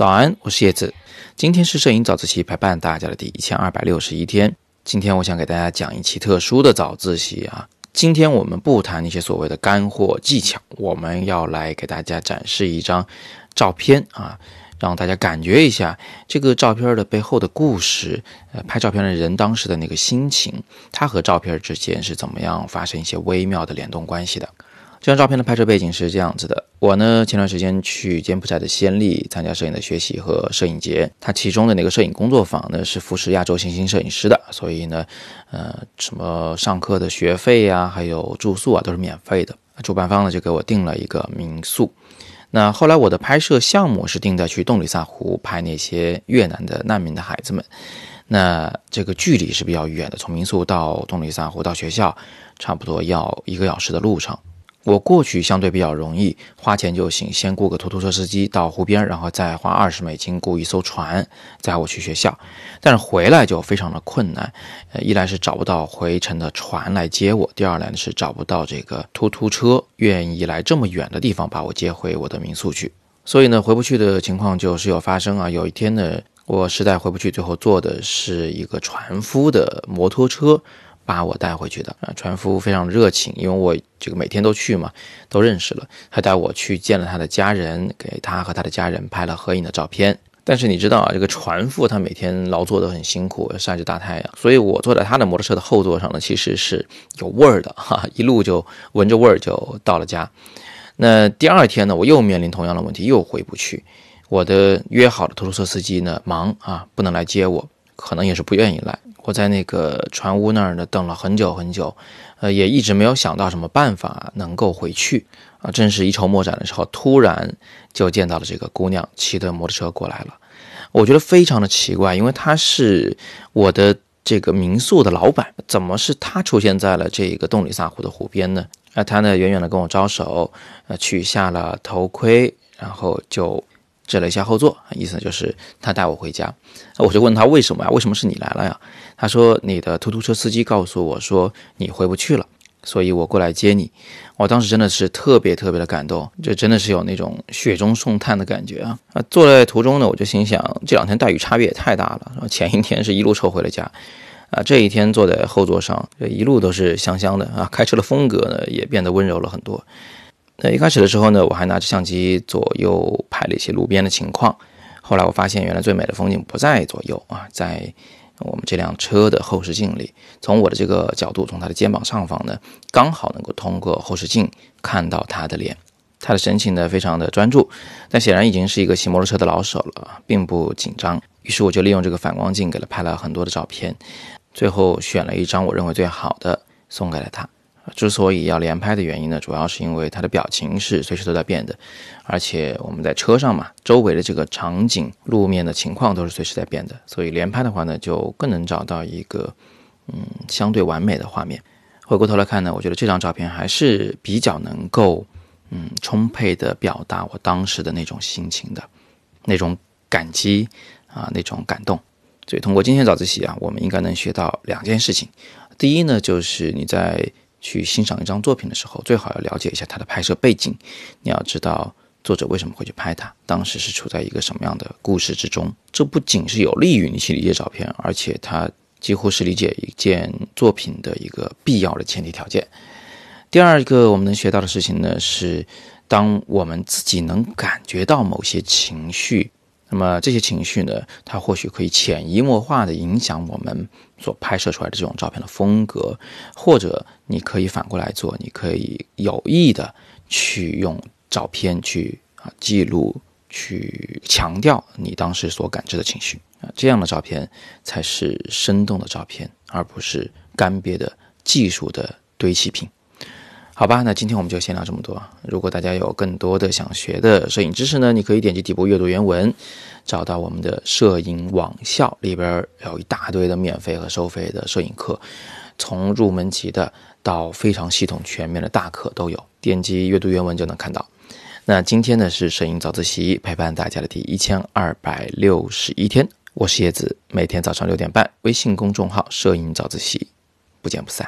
早安，我是叶子。今天是摄影早自习陪伴大家的第一千二百六十一天。今天我想给大家讲一期特殊的早自习啊。今天我们不谈那些所谓的干货技巧，我们要来给大家展示一张照片啊，让大家感觉一下这个照片的背后的故事。呃，拍照片的人当时的那个心情，他和照片之间是怎么样发生一些微妙的联动关系的。这张照片的拍摄背景是这样子的。我呢，前段时间去柬埔寨的暹粒参加摄影的学习和摄影节，它其中的那个摄影工作坊呢，是扶持亚洲新兴摄影师的，所以呢，呃，什么上课的学费呀，还有住宿啊，都是免费的。主办方呢，就给我订了一个民宿。那后来我的拍摄项目是定在去洞里萨湖拍那些越南的难民的孩子们。那这个距离是比较远的，从民宿到洞里萨湖到学校，差不多要一个小时的路程。我过去相对比较容易，花钱就行，先雇个出租车司机到湖边，然后再花二十美金雇一艘船载我去学校。但是回来就非常的困难，呃，一来是找不到回程的船来接我，第二来是找不到这个出租车愿意来这么远的地方把我接回我的民宿去。所以呢，回不去的情况就时有发生啊。有一天呢，我实在回不去，最后坐的是一个船夫的摩托车。把我带回去的啊，船夫非常热情，因为我这个每天都去嘛，都认识了。他带我去见了他的家人，给他和他的家人拍了合影的照片。但是你知道啊，这个船夫他每天劳作都很辛苦，晒着大太阳，所以我坐在他的摩托车的后座上呢，其实是有味儿的哈，一路就闻着味儿就到了家。那第二天呢，我又面临同样的问题，又回不去。我的约好的出租车司机呢，忙啊，不能来接我，可能也是不愿意来。我在那个船屋那儿呢，等了很久很久，呃，也一直没有想到什么办法能够回去啊。正是一筹莫展的时候，突然就见到了这个姑娘骑的摩托车过来了。我觉得非常的奇怪，因为她是我的这个民宿的老板，怎么是她出现在了这个洞里萨湖的湖边呢？啊，她呢远远的跟我招手，呃，取下了头盔，然后就。指了一下后座，意思就是他带我回家。我就问他为什么呀？为什么是你来了呀？他说你的出租车司机告诉我说你回不去了，所以我过来接你。我当时真的是特别特别的感动，就真的是有那种雪中送炭的感觉啊！啊，坐在途中呢，我就心想这两天待遇差别也太大了。前一天是一路臭回了家，啊，这一天坐在后座上，这一路都是香香的啊！开车的风格呢也变得温柔了很多。那一开始的时候呢，我还拿着相机左右拍了一些路边的情况。后来我发现，原来最美的风景不在左右啊，在我们这辆车的后视镜里。从我的这个角度，从他的肩膀上方呢，刚好能够通过后视镜看到他的脸。他的神情呢，非常的专注，但显然已经是一个骑摩托车的老手了，并不紧张。于是我就利用这个反光镜给他拍了很多的照片，最后选了一张我认为最好的送给了他。之所以要连拍的原因呢，主要是因为他的表情是随时都在变的，而且我们在车上嘛，周围的这个场景、路面的情况都是随时在变的，所以连拍的话呢，就更能找到一个嗯相对完美的画面。回过头来看呢，我觉得这张照片还是比较能够嗯充沛的表达我当时的那种心情的，那种感激啊，那种感动。所以通过今天早自习啊，我们应该能学到两件事情。第一呢，就是你在去欣赏一张作品的时候，最好要了解一下它的拍摄背景。你要知道作者为什么会去拍它，当时是处在一个什么样的故事之中。这不仅是有利于你去理解照片，而且它几乎是理解一件作品的一个必要的前提条件。第二个我们能学到的事情呢，是当我们自己能感觉到某些情绪。那么这些情绪呢，它或许可以潜移默化地影响我们所拍摄出来的这种照片的风格，或者你可以反过来做，你可以有意的去用照片去啊记录，去强调你当时所感知的情绪啊，这样的照片才是生动的照片，而不是干瘪的技术的堆砌品。好吧，那今天我们就先聊这么多。如果大家有更多的想学的摄影知识呢，你可以点击底部阅读原文，找到我们的摄影网校里边有一大堆的免费和收费的摄影课，从入门级的到非常系统全面的大课都有。点击阅读原文就能看到。那今天呢是摄影早自习陪伴大家的第一千二百六十一天，我是叶子，每天早上六点半，微信公众号摄影早自习，不见不散。